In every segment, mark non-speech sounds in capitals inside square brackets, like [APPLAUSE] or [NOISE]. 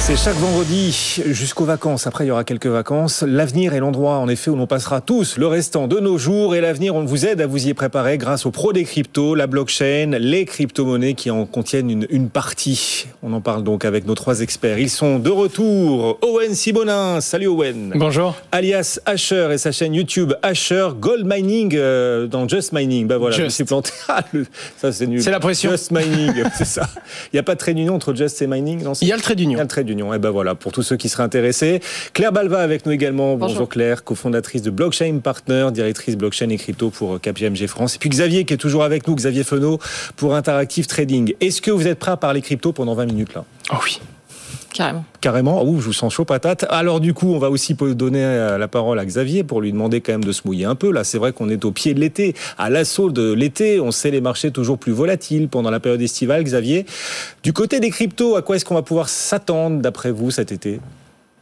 C'est chaque vendredi jusqu'aux vacances. Après, il y aura quelques vacances. L'avenir est l'endroit, en effet, où l'on passera tous le restant de nos jours. Et l'avenir, on vous aide à vous y préparer grâce aux pros des cryptos, la blockchain, les crypto-monnaies qui en contiennent une, une, partie. On en parle donc avec nos trois experts. Ils sont de retour. Owen Sibonin. Salut Owen. Bonjour. Alias Asher et sa chaîne YouTube Asher Gold Mining euh, dans Just Mining. Ben voilà, Just. je me suis planté. [LAUGHS] Ah, ça, c'est nul. C'est la pression. Just Mining, [LAUGHS] c'est ça. Il n'y a pas de trait d'union entre Just et Mining non, Il y a le trait d'union. D'union. Et eh ben voilà, pour tous ceux qui seraient intéressés. Claire Balva avec nous également. Bonjour, Bonjour Claire, cofondatrice de Blockchain Partner, directrice blockchain et crypto pour KPMG France. Et puis Xavier qui est toujours avec nous, Xavier Fenot pour Interactive Trading. Est-ce que vous êtes prêt à parler crypto pendant 20 minutes là? Oh oui. Carrément. Carrément. Ouh, je vous sens chaud patate. Alors du coup, on va aussi donner euh, la parole à Xavier pour lui demander quand même de se mouiller un peu. Là, c'est vrai qu'on est au pied de l'été, à l'assaut de l'été. On sait les marchés toujours plus volatiles pendant la période estivale. Xavier, du côté des cryptos, à quoi est-ce qu'on va pouvoir s'attendre d'après vous cet été?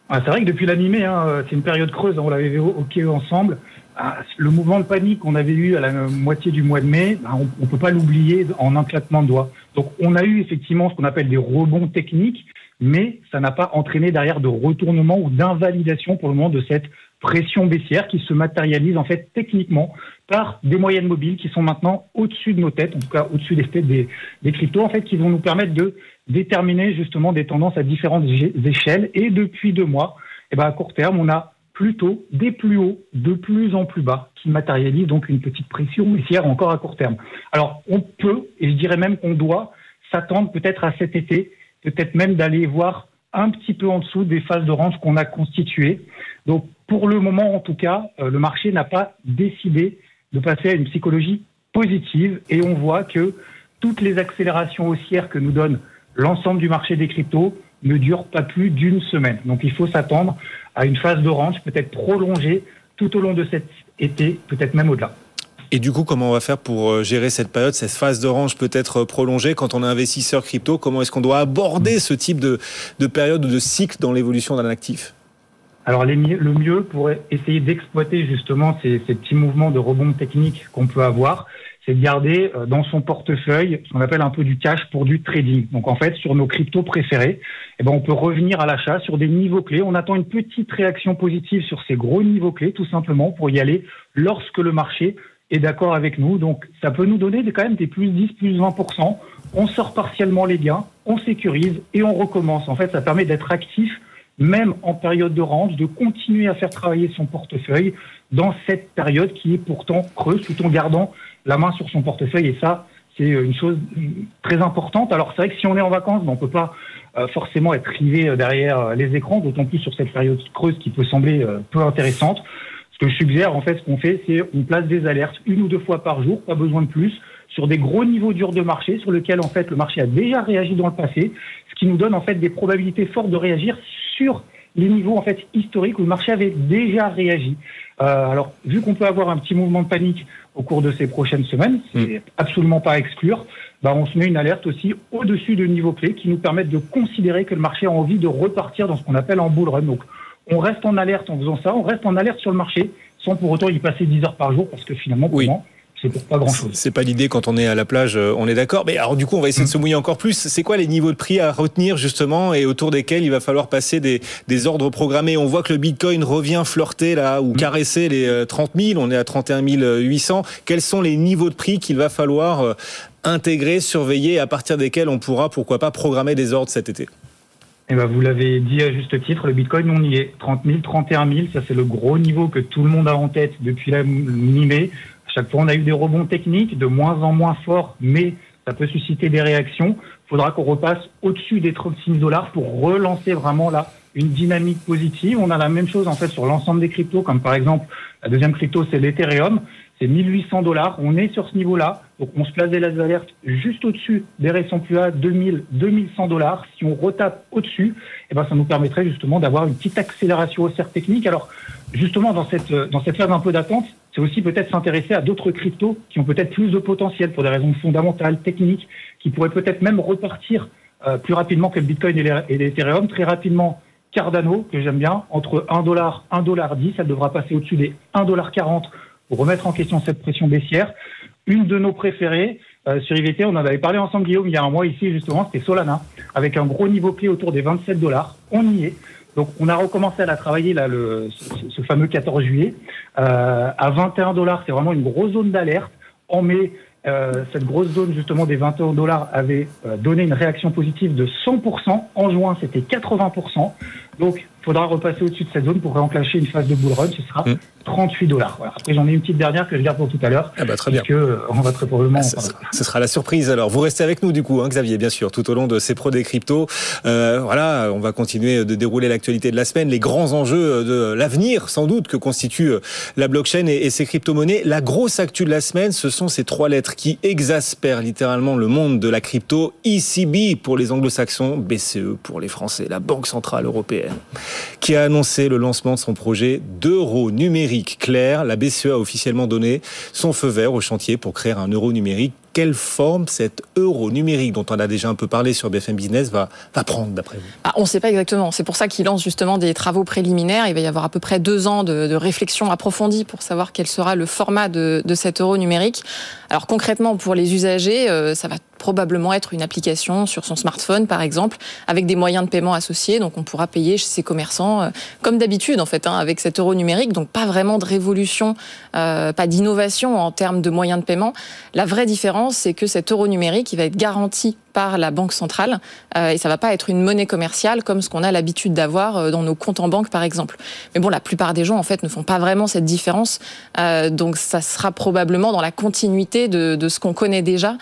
Ah, C'est vrai que depuis la mi-mai, hein, c'est une période creuse. On l'avait évoqué ensemble. Ah, le mouvement de panique qu'on avait eu à la moitié du mois de mai, bah, on ne peut pas l'oublier en un claquement de doigts. Donc on a eu effectivement ce qu'on appelle des rebonds techniques mais ça n'a pas entraîné derrière de retournement ou d'invalidation pour le moment de cette pression baissière qui se matérialise en fait techniquement par des moyennes mobiles qui sont maintenant au-dessus de nos têtes, en tout cas au-dessus des têtes des, cryptos, en fait, qui vont nous permettre de déterminer justement des tendances à différentes échelles. Et depuis deux mois, eh ben à court terme, on a plutôt des plus hauts de plus en plus bas qui matérialisent donc une petite pression baissière encore à court terme. Alors on peut, et je dirais même qu'on doit, s'attendre peut-être à cet été peut-être même d'aller voir un petit peu en dessous des phases de range qu'on a constituées. Donc pour le moment, en tout cas, euh, le marché n'a pas décidé de passer à une psychologie positive et on voit que toutes les accélérations haussières que nous donne l'ensemble du marché des cryptos ne durent pas plus d'une semaine. Donc il faut s'attendre à une phase de range peut-être prolongée tout au long de cet été, peut-être même au-delà. Et du coup, comment on va faire pour euh, gérer cette période, cette phase de range peut-être euh, prolongée quand on est investisseur crypto? Comment est-ce qu'on doit aborder ce type de, de période ou de cycle dans l'évolution d'un actif? Alors le mieux pour essayer d'exploiter justement ces, ces, petits mouvements de rebond technique qu'on peut avoir, c'est de garder euh, dans son portefeuille ce qu'on appelle un peu du cash pour du trading. Donc en fait, sur nos cryptos préférés, eh ben, on peut revenir à l'achat sur des niveaux clés. On attend une petite réaction positive sur ces gros niveaux clés, tout simplement pour y aller lorsque le marché est d'accord avec nous. Donc, ça peut nous donner quand même des plus 10, plus 20%. On sort partiellement les gains, on sécurise et on recommence. En fait, ça permet d'être actif, même en période de range, de continuer à faire travailler son portefeuille dans cette période qui est pourtant creuse, tout en gardant la main sur son portefeuille. Et ça, c'est une chose très importante. Alors, c'est vrai que si on est en vacances, ben, on peut pas euh, forcément être rivé euh, derrière euh, les écrans, d'autant plus sur cette période creuse qui peut sembler peu intéressante. Ce que je suggère, en fait, ce qu'on fait, c'est on place des alertes une ou deux fois par jour, pas besoin de plus, sur des gros niveaux durs de marché, sur lesquels, en fait, le marché a déjà réagi dans le passé, ce qui nous donne, en fait, des probabilités fortes de réagir sur les niveaux, en fait, historiques où le marché avait déjà réagi. Euh, alors, vu qu'on peut avoir un petit mouvement de panique au cours de ces prochaines semaines, c'est mm. absolument pas à exclure, bah, on se met une alerte aussi au-dessus de niveaux clés qui nous permettent de considérer que le marché a envie de repartir dans ce qu'on appelle en bull run. Donc, on reste en alerte en faisant ça, on reste en alerte sur le marché, sans pour autant y passer 10 heures par jour, parce que finalement, oui. c'est pour pas grand chose. C'est pas l'idée quand on est à la plage, euh, on est d'accord. Mais alors du coup, on va essayer de se mouiller encore plus. C'est quoi les niveaux de prix à retenir justement et autour desquels il va falloir passer des, des ordres programmés? On voit que le Bitcoin revient flirter là ou mm. caresser les 30 euh, 000. On est à 31 800. Quels sont les niveaux de prix qu'il va falloir euh, intégrer, surveiller, à partir desquels on pourra pourquoi pas programmer des ordres cet été? Eh ben, vous l'avez dit à juste titre, le Bitcoin, on y est. 30 000, 31 000, ça c'est le gros niveau que tout le monde a en tête depuis la mi-mai. Chaque fois, on a eu des rebonds techniques, de moins en moins forts, mais ça peut susciter des réactions. Il faudra qu'on repasse au-dessus des 36 dollars pour relancer vraiment là une dynamique positive. On a la même chose en fait sur l'ensemble des cryptos, comme par exemple la deuxième crypto, c'est l'Ethereum c'est 1800 dollars. On est sur ce niveau-là. Donc, on se place des alertes juste au-dessus des récents plus bas, 2000, 2100 dollars. Si on retape au-dessus, eh ben, ça nous permettrait justement d'avoir une petite accélération haussière technique. Alors, justement, dans cette, dans cette phase un peu d'attente, c'est aussi peut-être s'intéresser à d'autres cryptos qui ont peut-être plus de potentiel pour des raisons fondamentales, techniques, qui pourraient peut-être même repartir euh, plus rapidement que le Bitcoin et l'Ethereum. Très rapidement, Cardano, que j'aime bien, entre 1 dollar, 1 dollar 10, elle devra passer au-dessus des 1 dollar 40 pour remettre en question cette pression baissière. Une de nos préférées, sur IVT, on en avait parlé ensemble, Guillaume, il y a un mois ici, justement, c'était Solana, avec un gros niveau clé autour des 27 dollars. On y est. Donc, on a recommencé à la travailler, là, le, ce, fameux 14 juillet. à 21 dollars, c'est vraiment une grosse zone d'alerte. En mai, euh, cette grosse zone justement des 21 dollars avait euh, donné une réaction positive de 100%. En juin, c'était 80%. Donc, il faudra repasser au-dessus de cette zone pour réenclencher une phase de bull run. Ce sera mmh. 38 dollars. Après, j'en ai une petite dernière que je garde pour tout à l'heure. Ah bah très bien. Que, euh, on va très probablement. Ah, ce, sera la surprise. Alors, vous restez avec nous du coup, hein, Xavier, bien sûr, tout au long de ces pros des cryptos. Euh, voilà, on va continuer de dérouler l'actualité de la semaine, les grands enjeux de l'avenir, sans doute, que constitue euh, la blockchain et, et ces crypto-monnaies. La grosse actu de la semaine, ce sont ces trois lettres qui exaspèrent littéralement le monde de la crypto. ECB pour les anglo-saxons, BCE pour les Français, la Banque Centrale Européenne, qui a annoncé le lancement de son projet d'euro numérique clair. La BCE a officiellement donné son feu vert au chantier pour créer un euro numérique quelle forme cet euro numérique dont on a déjà un peu parlé sur BFM Business va, prendre d'après vous? Ah, On ne sait pas exactement. C'est pour ça qu'il lance justement des travaux préliminaires. Il va y avoir à peu près deux ans de, réflexion approfondie pour savoir quel sera le format de, cet euro numérique. Alors concrètement, pour les usagers, euh, ça va probablement être une application sur son smartphone, par exemple, avec des moyens de paiement associés. Donc, on pourra payer chez ses commerçants euh, comme d'habitude, en fait, hein, avec cet euro numérique. Donc, pas vraiment de révolution, euh, pas d'innovation en termes de moyens de paiement. La vraie différence, c'est que cet euro numérique, il va être garanti par la banque centrale euh, et ça va pas être une monnaie commerciale comme ce qu'on a l'habitude d'avoir euh, dans nos comptes en banque par exemple. Mais bon, la plupart des gens en fait ne font pas vraiment cette différence, euh, donc ça sera probablement dans la continuité de, ce qu'on connaît déjà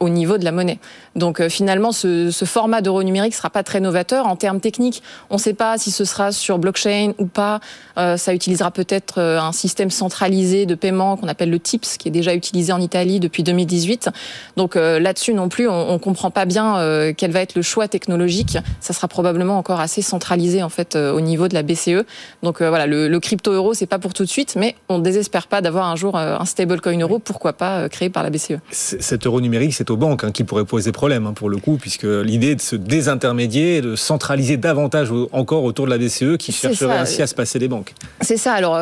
au niveau de la monnaie. Donc finalement, ce, format d'euro numérique sera pas très novateur en termes techniques. On ne sait pas si ce sera sur blockchain ou pas. ça utilisera peut-être un système centralisé de paiement qu'on appelle le TIPS, qui est déjà utilisé en Italie depuis 2018. Donc là-dessus non plus, on comprend comprend pas bien euh, quel va être le choix technologique. Ça sera probablement encore assez centralisé en fait euh, au niveau de la BCE. Donc euh, voilà, le, crypto euro c'est pas pour tout de suite, mais on désespère pas d'avoir un jour un stablecoin euro, pourquoi pas créé par la BCE. Cet euro numérique, c'est aux banques hein, qui pourrait poser problème hein, pour le coup, puisque l'idée de se désintermédier, de centraliser davantage encore autour de la BCE, qui chercherait ainsi à se passer des banques. C'est ça. Alors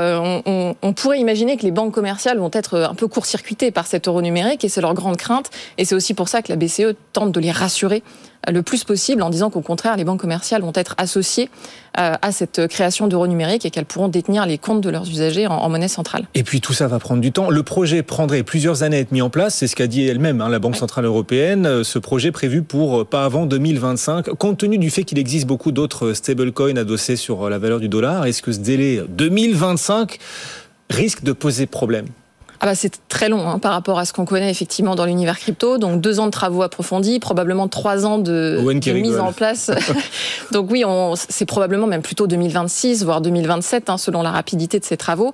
on, on pourrait imaginer que les banques commerciales vont être un peu court-circuitées par cet euro numérique, et c'est leur grande crainte. Et c'est aussi pour ça que la BCE tente de les rassurer le plus possible en disant qu'au contraire, les banques commerciales vont être associées euh, à cette création d'euros numériques et qu'elles pourront détenir les comptes de leurs usagers en, monnaie centrale. Et puis tout ça va prendre du temps. Le projet prendrait plusieurs années à être mis en place, c'est ce qu'a dit elle-même, hein, la Banque Centrale Européenne. Euh, ce projet prévu pour euh, pas avant 2025. Compte tenu du fait qu'il existe beaucoup d'autres stablecoins adossés sur la valeur du dollar, est-ce que ce délai 2025 risque de poser problème? Ah bah c'est très long hein, par rapport à ce qu'on connaît effectivement dans l'univers crypto. Donc deux ans de travaux approfondis, probablement trois ans de, mise en place. [LAUGHS] Donc oui, c'est probablement même plutôt 2026, voire 2027, hein, selon la rapidité de ces travaux.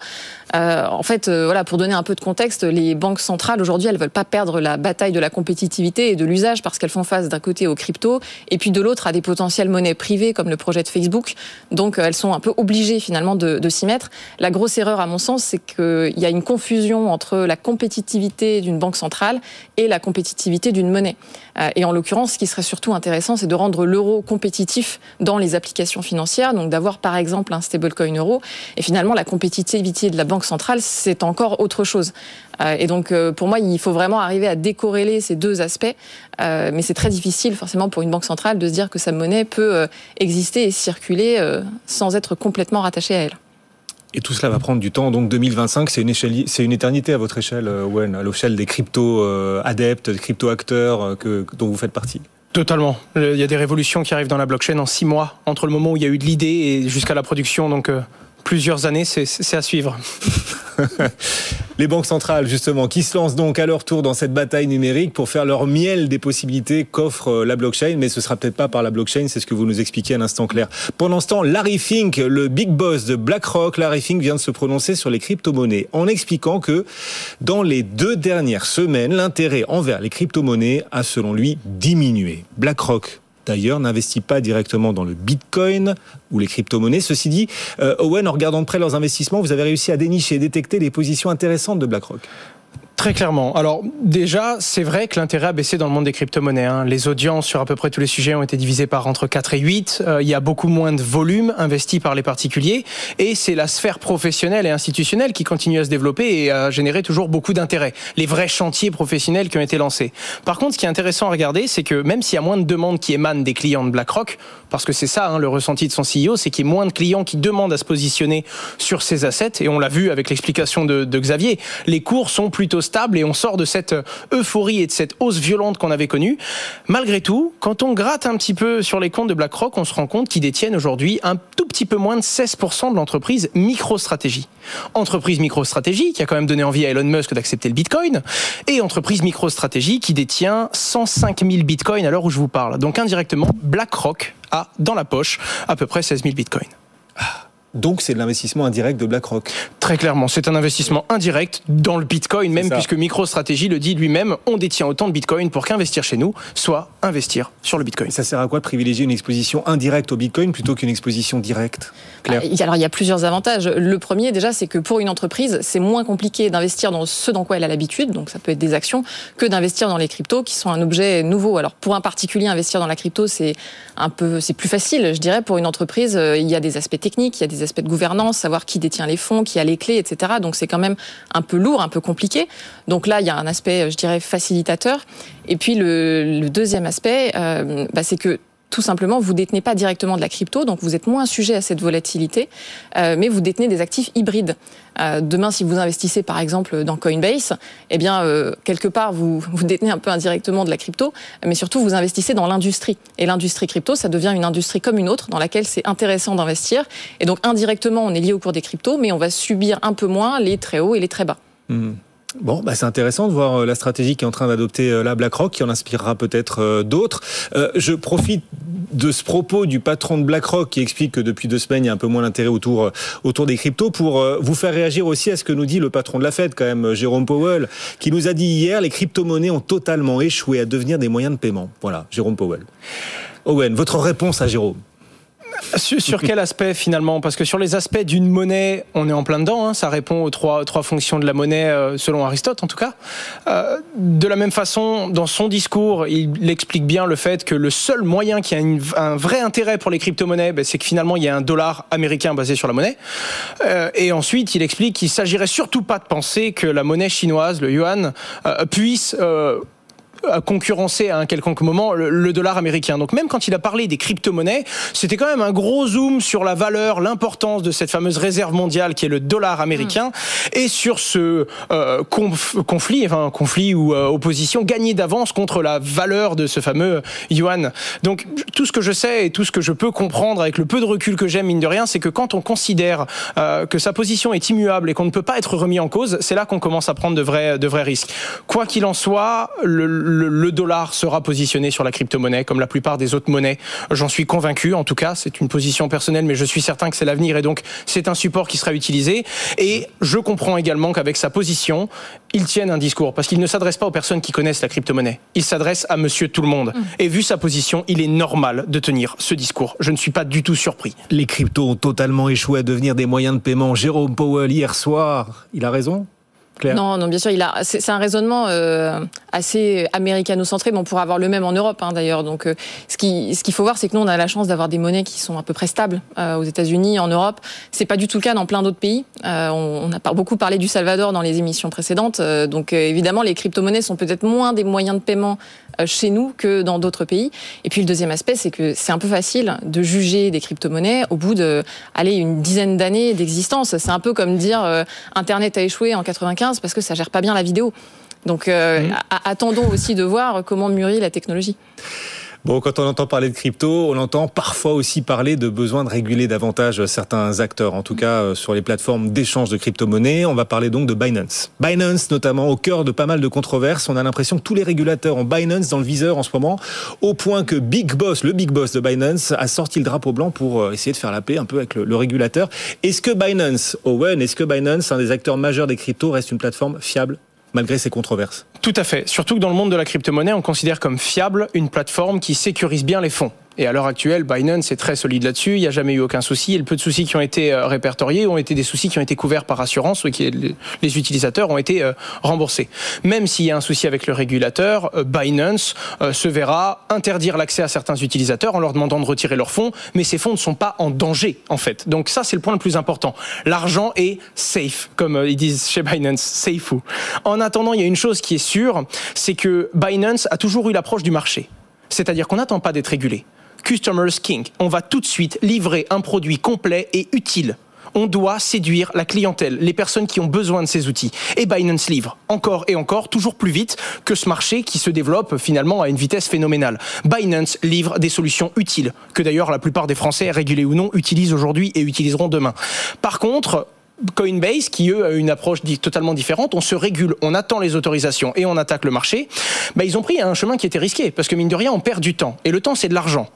Euh, en fait, euh, voilà, pour donner un peu de contexte, les banques centrales aujourd'hui, elles veulent pas perdre la bataille de la compétitivité et de l'usage parce qu'elles font face d'un côté aux crypto et puis de l'autre à des potentielles monnaies privées comme le projet de Facebook. Donc euh, elles sont un peu obligées finalement de, de s'y mettre. La grosse erreur, à mon sens, c'est qu'il y a une confusion entre la compétitivité d'une banque centrale et la compétitivité d'une monnaie. Euh, et en l'occurrence, ce qui serait surtout intéressant, c'est de rendre l'euro compétitif dans les applications financières, donc d'avoir par exemple un stablecoin euro. Et finalement, la compétitivité de la banque centrale, c'est encore autre chose. Euh, et donc, euh, pour moi, il faut vraiment arriver à décorréler ces deux aspects. mais c'est très difficile, forcément, pour une banque centrale de se dire que sa monnaie peut exister et circuler sans être complètement rattachée à elle. Et tout cela va prendre du temps. Donc 2025, c'est une éternité à votre échelle, euh, Wen, à l'échelle des crypto euh, des crypto acteurs euh, dont vous faites partie. Totalement. Il y a des révolutions qui arrivent dans la blockchain en six mois entre le moment où il y a eu de l'idée et jusqu'à la production. Donc plusieurs années, c'est à suivre. [LAUGHS] Les banques centrales, justement, qui se lancent donc à leur tour dans cette bataille numérique pour faire leur miel des possibilités qu'offre euh, la blockchain, mais ce sera peut-être pas par la blockchain, c'est ce que vous nous expliquez à l'instant clair. Pendant ce temps, Larry Fink, le big boss de BlackRock, Larry Fink vient de se prononcer sur les crypto-monnaies en expliquant que dans les deux dernières semaines, l'intérêt envers les crypto-monnaies a selon lui diminué. BlackRock d'ailleurs, n'investit pas directement dans le Bitcoin ou les crypto-monnaies. Ceci dit, euh, Owen, en regardant de près leurs investissements, vous avez réussi à dénicher et détecter les positions intéressantes de BlackRock. Très clairement. Alors déjà, c'est vrai que l'intérêt a baissé dans le monde des crypto-monnaies. Hein. Les audiences sur à peu près tous les sujets ont été divisées par entre 4 et 8. Euh, il y a beaucoup moins de volume investi par les particuliers. Et c'est la sphère professionnelle et institutionnelle qui continue à se développer et à générer toujours beaucoup d'intérêt. Les vrais chantiers professionnels qui ont été lancés. Par contre, ce qui est intéressant à regarder, c'est que même s'il y a moins de demandes qui émanent des clients de BlackRock, parce que c'est ça hein, le ressenti de son CEO, c'est qu'il y a moins de clients qui demandent à se positionner sur ces assets. Et on l'a vu avec l'explication de, de Xavier. Les cours sont plutôt stable et on sort de cette euphorie et de cette hausse violente qu'on avait connue. Malgré tout, quand on gratte un petit peu sur les comptes de BlackRock, on se rend compte qu'ils détiennent aujourd'hui un tout petit peu moins de 16% de l'entreprise MicroStratégie. Entreprise MicroStratégie qui a quand même donné envie à Elon Musk d'accepter le Bitcoin et entreprise MicroStratégie qui détient 105 000 Bitcoins à l'heure où je vous parle. Donc indirectement, BlackRock a dans la poche à peu près 16 000 Bitcoins. Donc c'est de l'investissement indirect de BlackRock. Très clairement, c'est un investissement indirect dans le Bitcoin, même puisque MicroStrategy le dit lui-même, on détient autant de Bitcoin pour qu'investir chez nous soit investir sur le Bitcoin. ça sert à quoi de privilégier une exposition indirecte au Bitcoin plutôt qu'une exposition directe Claire ah, Alors il y a plusieurs avantages. Le premier déjà, c'est que pour une entreprise, c'est moins compliqué d'investir dans ce dans quoi elle a l'habitude, donc ça peut être des actions, que d'investir dans les cryptos qui sont un objet nouveau. Alors pour un particulier, investir dans la crypto, c'est un peu, c'est plus facile, je dirais. Pour une entreprise, euh, il y a des aspects techniques, il y a des aspects de gouvernance, savoir qui détient les fonds, qui a les clés, etc. Donc c'est quand même un peu lourd, un peu compliqué. Donc là, il y a un aspect, je dirais, facilitateur. Et puis le, deuxième aspect, euh, bah, c'est que tout simplement, vous détenez pas directement de la crypto, donc vous êtes moins sujet à cette volatilité, euh, mais vous détenez des actifs hybrides. Euh, demain, si vous investissez par exemple dans Coinbase, eh bien euh, quelque part vous détenez un peu indirectement de la crypto, mais surtout vous investissez dans l'industrie. Et l'industrie crypto, ça devient une industrie comme une autre dans laquelle c'est intéressant d'investir. Et donc indirectement, on est lié au cours des cryptos, mais on va subir un peu moins les très hauts et les très bas. Mmh. Bon, bah c'est intéressant de voir euh, la stratégie qui est en train d'adopter euh, la BlackRock, qui en inspirera peut-être euh, d'autres. je profite de ce propos du patron de BlackRock qui explique que depuis deux semaines, il y a un peu moins d'intérêt autour, autour des cryptos pour vous faire réagir aussi à ce que nous dit le patron de la Fed, quand même, Jérôme Powell, qui nous a dit hier, les crypto-monnaies ont totalement échoué à devenir des moyens de paiement. Voilà, Jérôme Powell. Owen, votre réponse à Jérôme sur, quel aspect finalement? Parce que sur les aspects d'une monnaie, on est en plein dedans. Hein. ça répond aux trois, trois fonctions de la monnaie, euh, selon Aristote en tout cas. Euh, de la même façon, dans son discours, il explique bien le fait que le seul moyen qui a un vrai intérêt pour les crypto-monnaies, ben, c'est que finalement, il y a un dollar américain basé sur la monnaie. Euh, et ensuite, il explique qu'il s'agirait surtout pas de penser que la monnaie chinoise, le yuan, puisse concurrencer à un quelconque moment le, dollar américain. Donc même quand il a parlé des crypto-monnaies, c'était quand même un gros zoom sur la valeur, l'importance de cette fameuse réserve mondiale qui est le dollar américain mm. et sur ce euh, conflit, enfin conflit ou euh, opposition gagnée d'avance contre la valeur de ce fameux yuan. Donc tout ce que je sais et tout ce que je peux comprendre avec le peu de recul que j'ai, mine de rien, c'est que quand on considère euh, que sa position est immuable et qu'on ne peut pas être remis en cause, c'est là qu'on commence à prendre de vrais, de vrais risques. Quoi qu'il en soit, le le, dollar sera positionné sur la crypto-monnaie comme la plupart des autres monnaies. J'en suis convaincu. En tout cas, c'est une position personnelle, mais je suis certain que c'est l'avenir et donc c'est un support qui sera utilisé. Et je comprends également qu'avec sa position, il tienne un discours parce qu'il ne s'adresse pas aux personnes qui connaissent la crypto-monnaie. Il s'adresse à monsieur tout le monde. Mm. Et vu sa position, il est normal de tenir ce discours. Je ne suis pas du tout surpris. Les cryptos ont totalement échoué à devenir des moyens de paiement. Jérôme Powell, hier soir, il a raison non, non, bien sûr, a. C'est un raisonnement euh, assez américano-centré, mais on pourrait avoir le même en Europe, hein, d'ailleurs. Donc, euh, ce qu'il faut voir, c'est que nous, on a la chance d'avoir des monnaies qui sont à peu près stables euh, aux États-Unis, en Europe. C'est pas du tout le cas dans plein d'autres pays. on, a beaucoup parlé du Salvador dans les émissions précédentes. donc, évidemment, les crypto-monnaies sont peut-être moins des moyens de paiement chez nous que dans d'autres pays. Et puis, le deuxième aspect, c'est que c'est un peu facile de juger des crypto-monnaies au bout de, une dizaine d'années d'existence. C'est un peu comme dire Internet a échoué en 95 parce que ça gère pas bien la vidéo. Donc euh, mmh. attendons aussi de voir comment mûrit la technologie. Bon, quand on entend parler de crypto, on entend parfois aussi parler de besoin de réguler davantage certains acteurs, en tout cas euh, sur les plateformes d'échange de crypto-monnaies. On va parler donc de Binance. Binance, notamment, au cœur de pas mal de controverses. On a l'impression que tous les régulateurs ont Binance dans le viseur en ce moment, au point que Big Boss, le Big Boss de Binance, a sorti le drapeau blanc pour euh, essayer de faire la paix un peu avec le, régulateur. Est-ce que Binance, Owen, est-ce que Binance, un des acteurs majeurs des cryptos, reste une plateforme fiable malgré ces controverses? Tout à fait. Surtout que dans le monde de la crypto-monnaie, on considère comme fiable une plateforme qui sécurise bien les fonds. Et à l'heure actuelle, Binance est très solide là-dessus. Il n'y a jamais eu aucun souci. Et le peu de soucis qui ont été euh, répertoriés ont été des soucis qui ont été couverts par assurance ou qui les utilisateurs ont été euh, remboursés. Même s'il y a un souci avec le régulateur, euh, Binance se verra interdire l'accès à certains utilisateurs en leur demandant de retirer leurs fonds. Mais ces fonds ne sont pas en danger, en fait. Donc ça, c'est le point le plus important. L'argent est safe, comme ils disent chez Binance, safe. En attendant, il y a une chose qui est c'est que Binance a toujours eu l'approche du marché. C'est-à-dire qu'on n'attend pas d'être régulé. Customers King. On va tout de suite livrer un produit complet et utile on doit séduire la clientèle, les personnes qui ont besoin de ces outils. Et Binance livre encore et encore, toujours plus vite que ce marché qui se développe finalement à une vitesse phénoménale. Binance livre des solutions utiles, que d'ailleurs la plupart des Français, régulés ou non, utilisent aujourd'hui et utiliseront demain. Par contre, Coinbase, qui eux a une approche totalement différente, on se régule, on attend les autorisations et on attaque le marché, bah, ils ont pris un chemin qui était risqué, parce que mine de rien, on perd du temps. Et le temps, c'est de l'argent.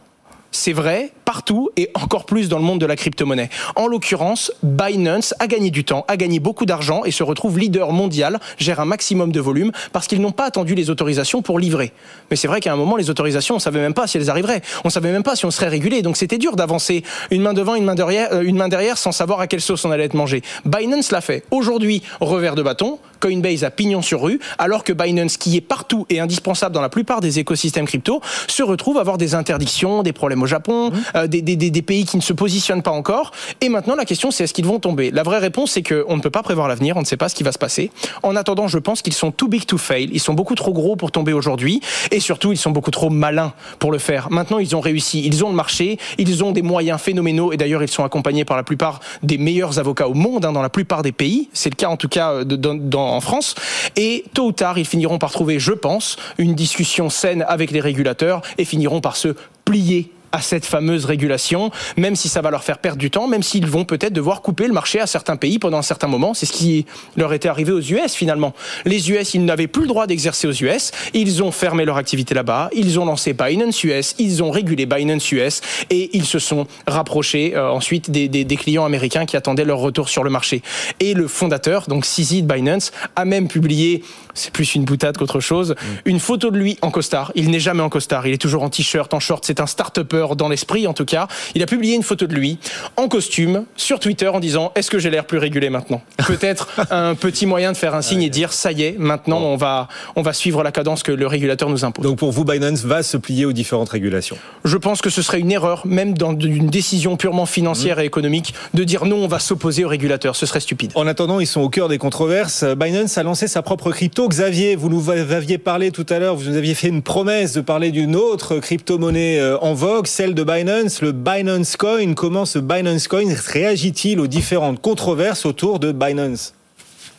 C'est vrai partout et encore plus dans le monde de la crypto-monnaie. En l'occurrence, Binance a gagné du temps, a gagné beaucoup d'argent et se retrouve leader mondial, gère un maximum de volume parce qu'ils n'ont pas attendu les autorisations pour livrer. Mais c'est vrai qu'à un moment, les autorisations, on savait même pas si elles arriveraient. On savait même pas si on serait régulé. Donc c'était dur d'avancer une main devant, une main derrière, euh, une main derrière sans savoir à quelle sauce on allait être mangé. Binance l'a fait. Aujourd'hui, revers de bâton, Coinbase a pignon sur rue, alors que Binance, qui est partout et indispensable dans la plupart des écosystèmes crypto, se retrouve à avoir des interdictions, des problèmes au Japon, mmh. euh, des, des, des, pays qui ne se positionnent pas encore. Et maintenant, la question, c'est est-ce qu'ils vont tomber? La vraie réponse, c'est qu'on ne peut pas prévoir l'avenir, on ne sait pas ce qui va se passer. En attendant, je pense qu'ils sont too big to fail. Ils sont beaucoup trop gros pour tomber aujourd'hui. Et surtout, ils sont beaucoup trop malins pour le faire. Maintenant, ils ont réussi. Ils ont le marché. Ils ont des moyens phénoménaux. Et d'ailleurs, ils sont accompagnés par la plupart des meilleurs avocats au monde, hein, dans la plupart des pays. C'est le cas, en tout cas, euh, dans, en France. Et tôt ou tard, ils finiront par trouver, je pense, une discussion saine avec les régulateurs et finiront par se plier à cette fameuse régulation, même si ça va leur faire perdre du temps, même s'ils vont peut-être devoir couper le marché à certains pays pendant un certain moment. C'est ce qui leur était arrivé aux US finalement. Les US, ils n'avaient plus le droit d'exercer aux US. Ils ont fermé leur activité là-bas. Ils ont lancé Binance US. Ils ont régulé Binance US et ils se sont rapprochés euh, ensuite des, des, clients américains qui attendaient leur retour sur le marché. Et le fondateur, donc CZ Binance, a même publié, c'est plus une boutade qu'autre chose, mm. une photo de lui en costard. Il n'est jamais en costard. Il est toujours en t-shirt, en short. C'est un start-upper dans l'esprit en tout cas. Il a publié une photo de lui en costume sur Twitter en disant Est-ce que j'ai l'air plus régulé maintenant? [LAUGHS] Peut-être un petit moyen de faire un signe et dire Ça y est, maintenant on va, on va suivre la cadence que le régulateur nous impose. Donc pour vous, Binance va se plier aux différentes régulations? Je pense que ce serait une erreur, même dans une décision purement financière mmh. et économique, de dire non, on va s'opposer au régulateur. Ce serait stupide. En attendant, ils sont au cœur des controverses. Binance a lancé sa propre crypto. Xavier, vous nous aviez parlé tout à l'heure, vous nous aviez fait une promesse de parler d'une autre crypto-monnaie euh, en vogue celle de Binance, le Binance Coin. Comment ce Binance Coin réagit-il aux différentes controverses autour de Binance?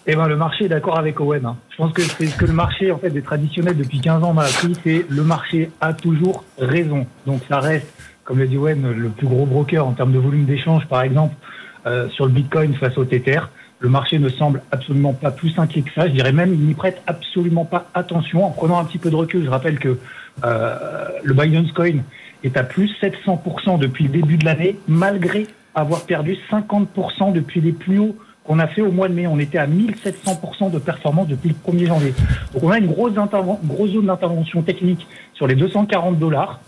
Eh ben, le marché est d'accord avec Owen. Hein. Je pense que c'est ce que le marché en fait des traditionnels depuis 15 ans m'a appris, c'est le marché a toujours raison. Donc ça reste, comme l'a dit Owen, le plus gros broker en termes de volume d'échange, par exemple, euh, sur le Bitcoin face au Tether. Le marché ne semble absolument pas plus inquiet que ça. Je dirais même, il n'y prête absolument pas attention. En prenant un petit peu de recul, je rappelle que euh, le Binance Coin est à plus 700% depuis le début de l'année, malgré avoir perdu 50% depuis les plus hauts qu'on a fait au mois de mai. On était à 1700% de performance depuis le 1er janvier. Donc on a une grosse, grosse zone d'intervention technique sur les 240 dollars.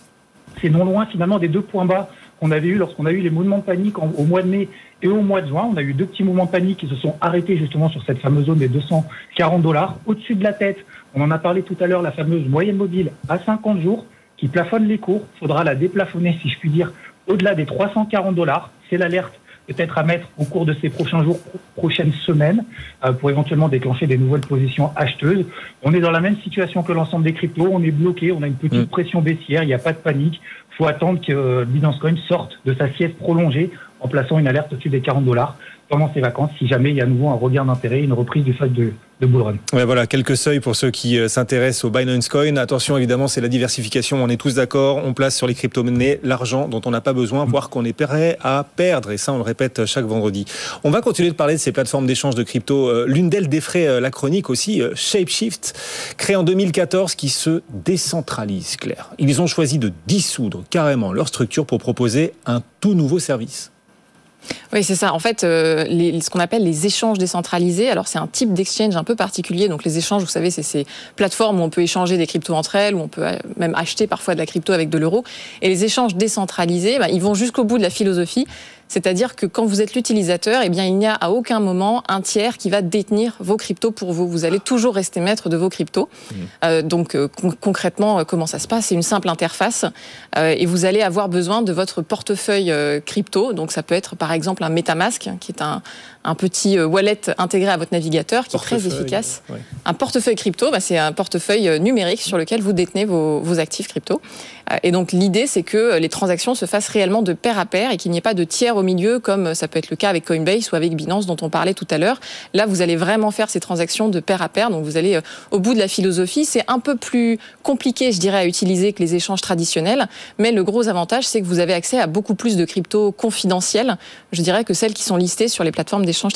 C'est non loin finalement des deux points bas qu'on avait eu lorsqu'on a eu les mouvements de panique au mois de mai et au mois de juin. On a eu deux petits mouvements de panique qui se sont arrêtés justement sur cette fameuse zone des 240 dollars. Au-dessus de la tête, on en a parlé tout à l'heure, la fameuse moyenne mobile à 50 jours qui plafonne les cours. Faudra la déplafonner, si je puis dire, au-delà des 340 dollars. C'est l'alerte peut-être à mettre au cours de ces prochains jours, prochaines semaines, euh, pour éventuellement déclencher des nouvelles positions acheteuses. On est dans la même situation que l'ensemble des cryptos. On est bloqué, on a une petite mm. pression baissière, il n'y a pas de panique. Il faut attendre que euh, Binance Coin sorte de sa sieste prolongée en plaçant une alerte au-dessus des 40 dollars pendant ces vacances, si jamais il y a à nouveau un regain d'intérêt, une reprise du phase de, voilà, quelques seuils pour ceux qui euh, s'intéressent au Binance Coin. Attention, évidemment, c'est la diversification. On est tous d'accord. On place sur les crypto-monnaies l'argent dont on n'a pas besoin, voire qu'on est prêt à perdre. Et ça, on le répète chaque vendredi. On va continuer de parler de ces plateformes d'échange de crypto. Euh, l'une d'elles défraie euh, la chronique aussi, ShapeShift, créé en 2014, qui se décentralise, Claire. Ils ont choisi de dissoudre carrément leur structure pour proposer un tout nouveau service. Oui, c'est ça. En fait, euh, les, ce qu'on appelle les échanges décentralisés, alors c'est un type d'exchange un peu particulier. Donc les échanges, vous savez, c'est ces plateformes où on peut échanger des cryptos entre elles, où on peut euh, même acheter parfois de la crypto avec de l'euro. Et les échanges décentralisés, bah, ils vont jusqu'au bout de la philosophie. C'est-à-dire que quand vous êtes l'utilisateur, eh bien, il n'y a à aucun moment un tiers qui va détenir vos cryptos pour vous. Vous allez toujours rester maître de vos cryptos. Mmh. Euh, donc, euh, concrètement, euh, comment ça se passe? C'est une simple interface euh, et vous allez avoir besoin de votre portefeuille crypto. Donc, ça peut être par exemple un MetaMask, qui est un, un petit euh, wallet intégré à votre navigateur qui est très efficace. Ouais. Un portefeuille crypto, bah, c'est un portefeuille numérique sur lequel vous détenez vos, vos actifs crypto. Et donc l'idée, c'est que les transactions se fassent réellement de pair à pair et qu'il n'y ait pas de tiers au milieu, comme ça peut être le cas avec Coinbase ou avec Binance dont on parlait tout à l'heure. Là, vous allez vraiment faire ces transactions de pair à pair. Donc vous allez au bout de la philosophie. C'est un peu plus compliqué, je dirais, à utiliser que les échanges traditionnels. Mais le gros avantage, c'est que vous avez accès à beaucoup plus de cryptos confidentielles, je dirais, que celles qui sont listées sur les plateformes d'échange.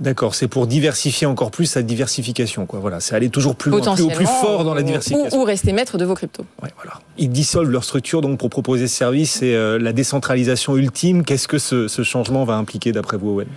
D'accord, c'est pour diversifier encore plus sa diversification. Quoi. Voilà, c'est aller toujours plus loin, plus, plus fort dans la diversification. Ou, ou rester maître de vos cryptos. Ouais, voilà. Ils dissolvent leur structure donc pour proposer ce service et euh, la décentralisation ultime. Qu'est-ce que ce, ce, changement va impliquer d'après vous, Owen?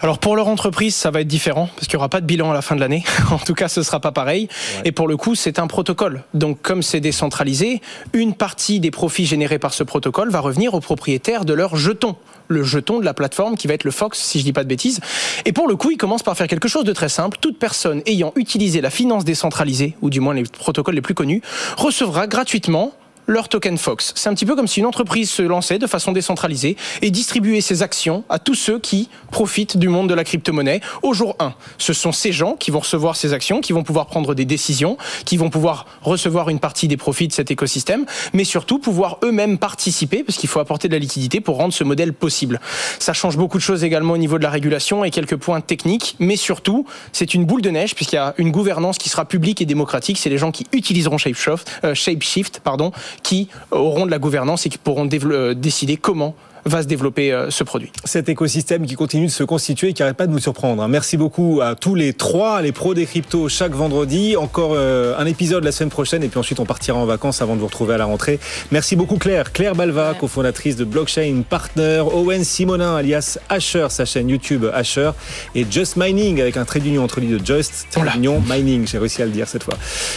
Alors pour leur entreprise, ça va être différent parce qu'il n'y aura pas de bilan à la fin de l'année. [LAUGHS] en tout cas, ce sera pas pareil. Ouais. Et pour le coup, c'est un protocole. Donc comme c'est décentralisé, une partie des profits générés par ce protocole va revenir aux propriétaires de leur jeton le jeton de la plateforme qui va être le Fox, si je dis pas de bêtises. Et pour le coup, il commence par faire quelque chose de très simple. Toute personne ayant utilisé la finance décentralisée, ou du moins les protocoles les plus connus, recevra gratuitement leur token Fox. C'est un petit peu comme si une entreprise se lançait de façon décentralisée et distribuait ses actions à tous ceux qui profitent du monde de la crypto-monnaie au jour 1. Ce sont ces gens qui vont recevoir ces actions, qui vont pouvoir prendre des décisions, qui vont pouvoir recevoir une partie des profits de cet écosystème, mais surtout pouvoir eux-mêmes participer, parce qu'il faut apporter de la liquidité pour rendre ce modèle possible. Ça change beaucoup de choses également au niveau de la régulation et quelques points techniques, mais surtout, c'est une boule de neige, puisqu'il y a une gouvernance qui sera publique et démocratique. C'est les gens qui utiliseront ShapeShift, euh, ShapeShift pardon, qui auront de la gouvernance et qui pourront décider comment va se développer euh, ce produit. Cet écosystème qui continue de se constituer et qui n'arrête pas de nous surprendre. Merci beaucoup à tous les trois, les pros des cryptos chaque vendredi. Encore euh, un épisode la semaine prochaine et puis ensuite on partira en vacances avant de vous retrouver à la rentrée. Merci beaucoup Claire. Claire Balva, ouais. cofondatrice de Blockchain Partner. Owen Simonin alias Asher, sa chaîne YouTube Asher. Et Just Mining avec un trait d'union entre les deux. Just, trait d'union, Mining. J'ai réussi à le dire cette fois.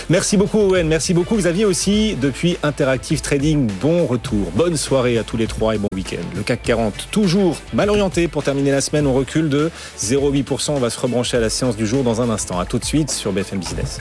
Merci beaucoup Owen. Merci beaucoup Xavier aussi depuis Interactive Trading. Bon retour. Bonne soirée à tous les trois et bon week-end. Le CAC 40 toujours mal orienté pour terminer la semaine. On recule de 0,8%. On va se rebrancher à la séance du jour dans un instant. À tout de suite sur BFM Business.